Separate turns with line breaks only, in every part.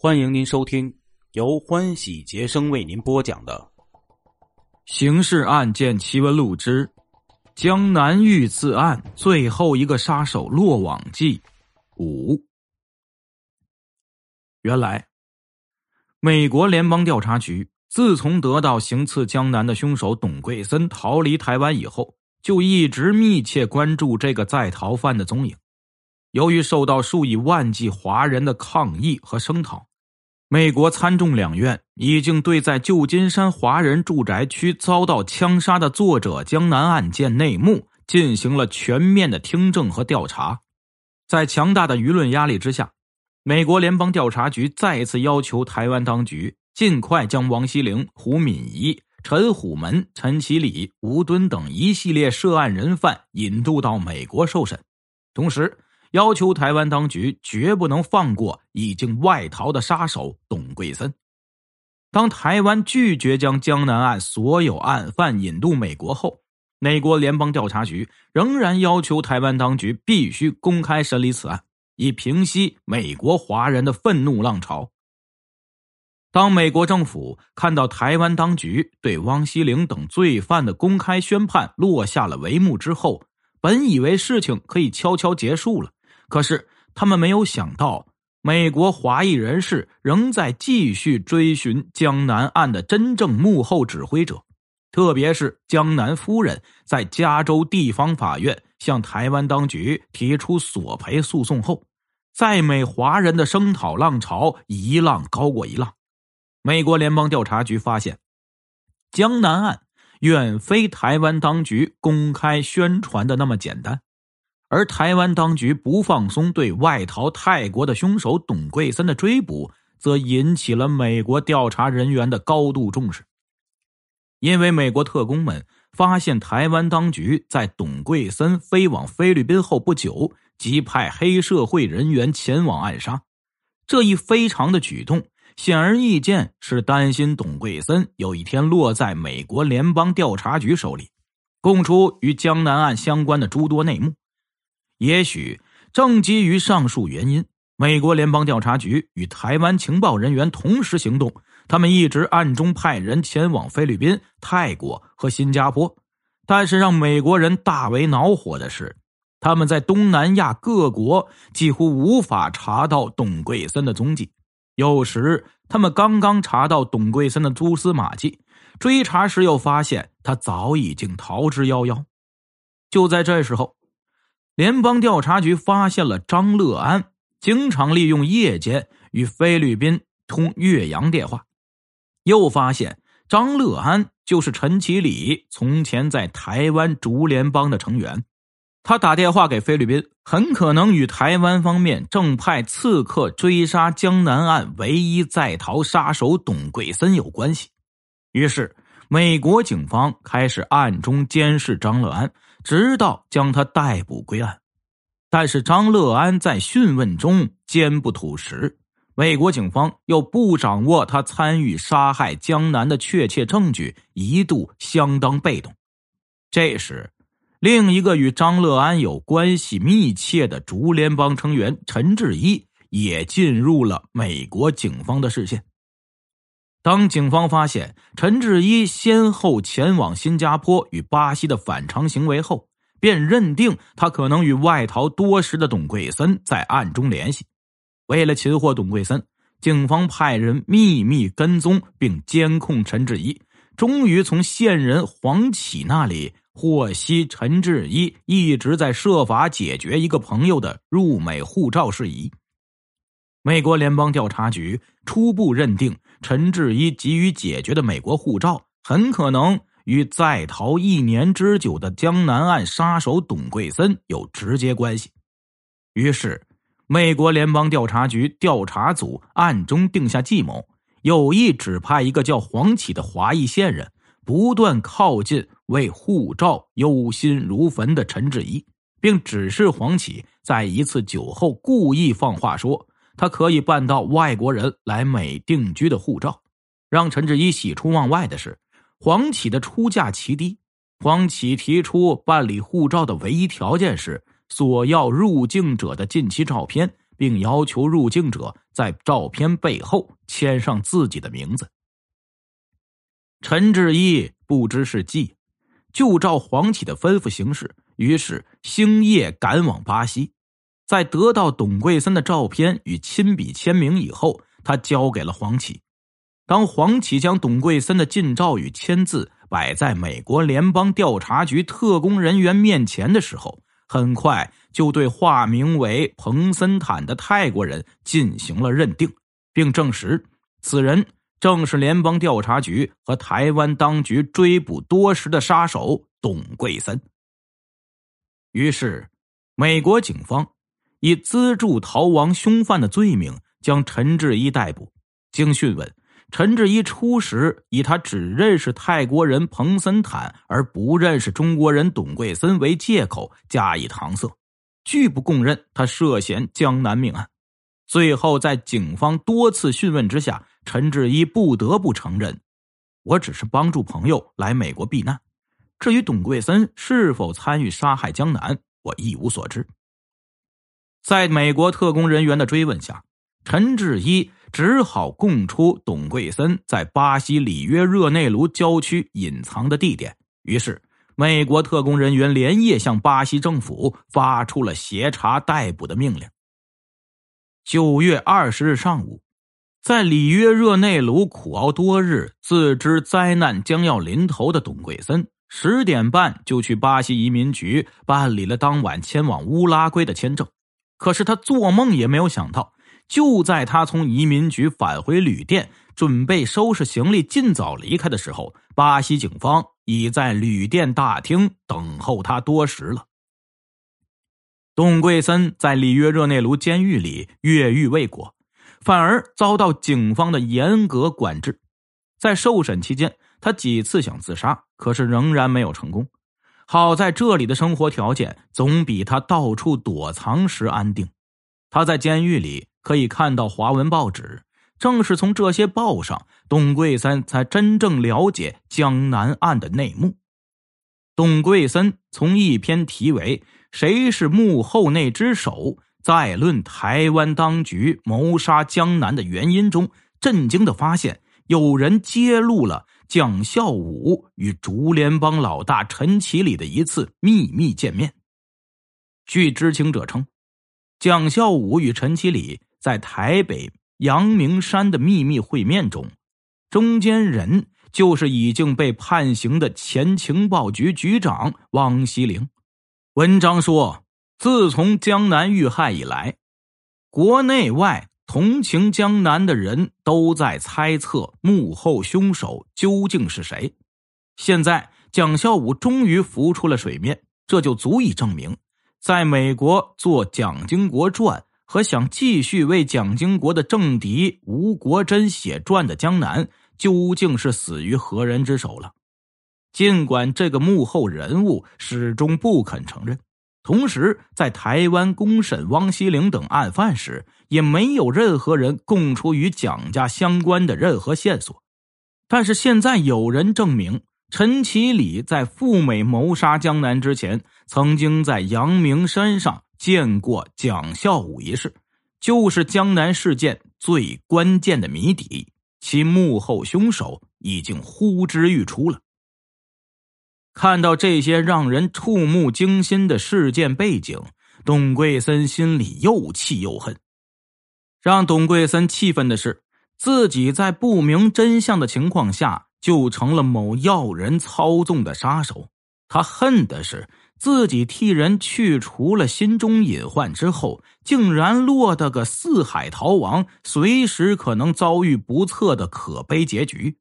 欢迎您收听由欢喜杰生为您播讲的《
刑事案件奇闻录之江南遇刺案最后一个杀手落网记五》。原来，美国联邦调查局自从得到行刺江南的凶手董桂森逃离台湾以后，就一直密切关注这个在逃犯的踪影。由于受到数以万计华人的抗议和声讨，美国参众两院已经对在旧金山华人住宅区遭到枪杀的作者江南案件内幕进行了全面的听证和调查。在强大的舆论压力之下，美国联邦调查局再次要求台湾当局尽快将王锡龄、胡敏仪、陈虎门、陈其礼、吴敦等一系列涉案人犯引渡到美国受审，同时。要求台湾当局绝不能放过已经外逃的杀手董桂森。当台湾拒绝将江南案所有案犯引渡美国后，美国联邦调查局仍然要求台湾当局必须公开审理此案，以平息美国华人的愤怒浪潮。当美国政府看到台湾当局对汪希玲等罪犯的公开宣判落下了帷幕之后，本以为事情可以悄悄结束了。可是，他们没有想到，美国华裔人士仍在继续追寻江南案的真正幕后指挥者，特别是江南夫人在加州地方法院向台湾当局提出索赔诉讼后，在美华人的声讨浪潮一浪高过一浪。美国联邦调查局发现，江南案远非台湾当局公开宣传的那么简单。而台湾当局不放松对外逃泰国的凶手董桂森的追捕，则引起了美国调查人员的高度重视。因为美国特工们发现台湾当局在董桂森飞往菲律宾后不久，即派黑社会人员前往暗杀。这一非常的举动，显而易见是担心董桂森有一天落在美国联邦调查局手里，供出与江南案相关的诸多内幕。也许正基于上述原因，美国联邦调查局与台湾情报人员同时行动。他们一直暗中派人前往菲律宾、泰国和新加坡。但是让美国人大为恼火的是，他们在东南亚各国几乎无法查到董桂森的踪迹。有时他们刚刚查到董桂森的蛛丝马迹，追查时又发现他早已经逃之夭夭。就在这时候。联邦调查局发现了张乐安经常利用夜间与菲律宾通越洋电话，又发现张乐安就是陈其礼从前在台湾竹联帮的成员。他打电话给菲律宾，很可能与台湾方面正派刺客追杀江南岸唯一在逃杀手董桂森有关系。于是，美国警方开始暗中监视张乐安。直到将他逮捕归案，但是张乐安在讯问中坚不吐实，美国警方又不掌握他参与杀害江南的确切证据，一度相当被动。这时，另一个与张乐安有关系密切的竹联帮成员陈志一也进入了美国警方的视线。当警方发现陈志一先后前往新加坡与巴西的反常行为后，便认定他可能与外逃多时的董桂森在暗中联系。为了擒获董桂森，警方派人秘密跟踪并监控陈志一，终于从线人黄启那里获悉陈志一一直在设法解决一个朋友的入美护照事宜。美国联邦调查局初步认定。陈志一急于解决的美国护照，很可能与在逃一年之久的江南岸杀手董桂森有直接关系。于是，美国联邦调查局调查组暗中定下计谋，有意指派一个叫黄启的华裔线人，不断靠近为护照忧心如焚的陈志一，并指示黄启在一次酒后故意放话说。他可以办到外国人来美定居的护照。让陈志一喜出望外的是，黄启的出价奇低。黄启提出办理护照的唯一条件是，索要入境者的近期照片，并要求入境者在照片背后签上自己的名字。陈志一不知是计，就照黄启的吩咐行事，于是星夜赶往巴西。在得到董桂森的照片与亲笔签名以后，他交给了黄启。当黄启将董桂森的近照与签字摆在美国联邦调查局特工人员面前的时候，很快就对化名为彭森坦的泰国人进行了认定，并证实此人正是联邦调查局和台湾当局追捕多时的杀手董桂森。于是，美国警方。以资助逃亡凶犯的罪名将陈志一逮捕。经讯问，陈志一初时以他只认识泰国人彭森坦而不认识中国人董桂森为借口加以搪塞，拒不供认他涉嫌江南命案。最后在警方多次讯问之下，陈志一不得不承认：“我只是帮助朋友来美国避难，至于董桂森是否参与杀害江南，我一无所知。”在美国特工人员的追问下，陈志一只好供出董桂森在巴西里约热内卢郊区隐藏的地点。于是，美国特工人员连夜向巴西政府发出了协查逮捕的命令。九月二十日上午，在里约热内卢苦熬多日、自知灾难将要临头的董桂森，十点半就去巴西移民局办理了当晚前往乌拉圭的签证。可是他做梦也没有想到，就在他从移民局返回旅店，准备收拾行李尽早离开的时候，巴西警方已在旅店大厅等候他多时了。董桂森在里约热内卢监狱里越狱未果，反而遭到警方的严格管制。在受审期间，他几次想自杀，可是仍然没有成功。好在这里的生活条件总比他到处躲藏时安定。他在监狱里可以看到华文报纸，正是从这些报上，董桂森才真正了解江南案的内幕。董桂森从一篇题为“谁是幕后那只手，再论台湾当局谋杀江南的原因”中，震惊的发现，有人揭露了。蒋孝武与竹联帮老大陈其礼的一次秘密见面。据知情者称，蒋孝武与陈其礼在台北阳明山的秘密会面中，中间人就是已经被判刑的前情报局局长汪希龄。文章说，自从江南遇害以来，国内外。同情江南的人都在猜测幕后凶手究竟是谁。现在蒋孝武终于浮出了水面，这就足以证明，在美国做蒋经国传和想继续为蒋经国的政敌吴国桢写传的江南，究竟是死于何人之手了。尽管这个幕后人物始终不肯承认。同时，在台湾公审汪希龄等案犯时，也没有任何人供出与蒋家相关的任何线索。但是现在有人证明，陈其礼在赴美谋杀江南之前，曾经在阳明山上见过蒋孝武一事，就是江南事件最关键的谜底，其幕后凶手已经呼之欲出了。看到这些让人触目惊心的事件背景，董桂森心里又气又恨。让董桂森气愤的是，自己在不明真相的情况下就成了某要人操纵的杀手。他恨的是，自己替人去除了心中隐患之后，竟然落得个四海逃亡，随时可能遭遇不测的可悲结局。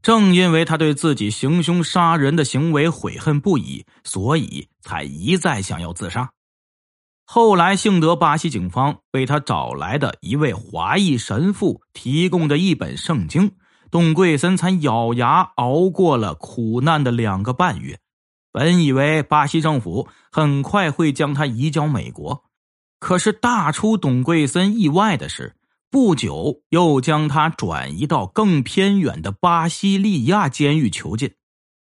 正因为他对自己行凶杀人的行为悔恨不已，所以才一再想要自杀。后来幸得巴西警方为他找来的一位华裔神父提供的一本圣经，董桂森才咬牙熬过了苦难的两个半月。本以为巴西政府很快会将他移交美国，可是大出董桂森意外的是。不久，又将他转移到更偏远的巴西利亚监狱囚禁。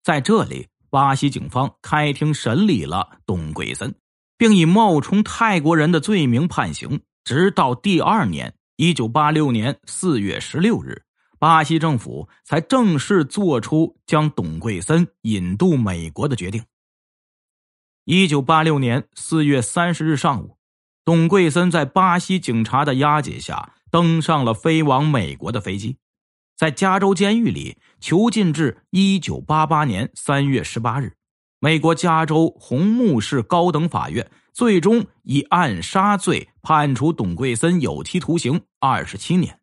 在这里，巴西警方开庭审理了董桂森，并以冒充泰国人的罪名判刑。直到第二年，一九八六年四月十六日，巴西政府才正式做出将董桂森引渡美国的决定。一九八六年四月三十日上午，董桂森在巴西警察的押解下登上了飞往美国的飞机，在加州监狱里囚禁至一九八八年三月十八日。美国加州红木市高等法院最终以暗杀罪判处董桂森有期徒刑二十七年。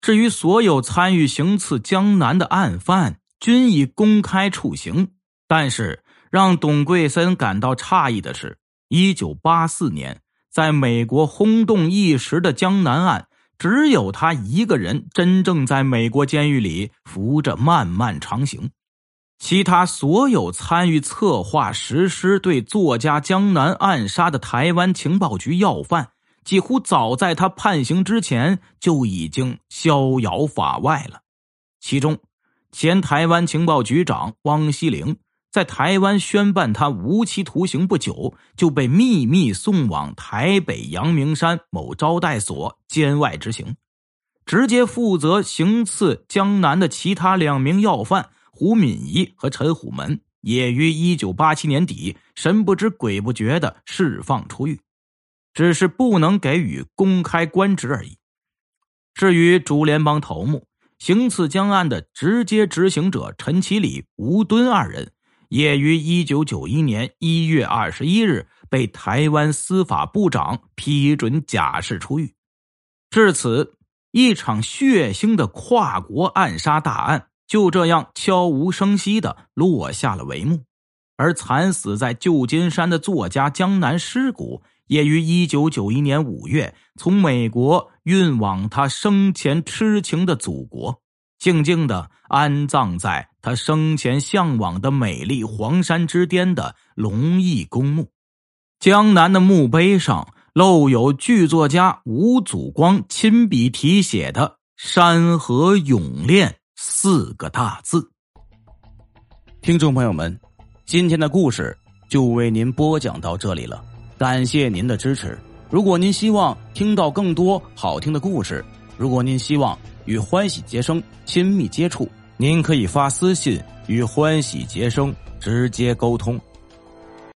至于所有参与行刺江南的案犯，均已公开处刑。但是，让董桂森感到诧异的是，一九八四年在美国轰动一时的江南案，只有他一个人真正在美国监狱里扶着漫漫长行。其他所有参与策划实施对作家江南暗杀的台湾情报局要犯，几乎早在他判刑之前就已经逍遥法外了。其中，前台湾情报局长汪希龄在台湾宣判他无期徒刑不久，就被秘密送往台北阳明山某招待所监外执行。直接负责行刺江南的其他两名要犯。胡敏仪和陈虎门也于一九八七年底神不知鬼不觉的释放出狱，只是不能给予公开官职而已。至于主联邦头目、行刺江案的直接执行者陈其礼、吴敦二人，也于一九九一年一月二十一日被台湾司法部长批准假释出狱。至此，一场血腥的跨国暗杀大案。就这样悄无声息的落下了帷幕，而惨死在旧金山的作家江南尸骨，也于一九九一年五月从美国运往他生前痴情的祖国，静静的安葬在他生前向往的美丽黄山之巅的龙义公墓。江南的墓碑上漏有剧作家吴祖光亲笔题写的“山河永恋”。四个大字。
听众朋友们，今天的故事就为您播讲到这里了，感谢您的支持。如果您希望听到更多好听的故事，如果您希望与欢喜杰生亲密接触，您可以发私信与欢喜杰生直接沟通。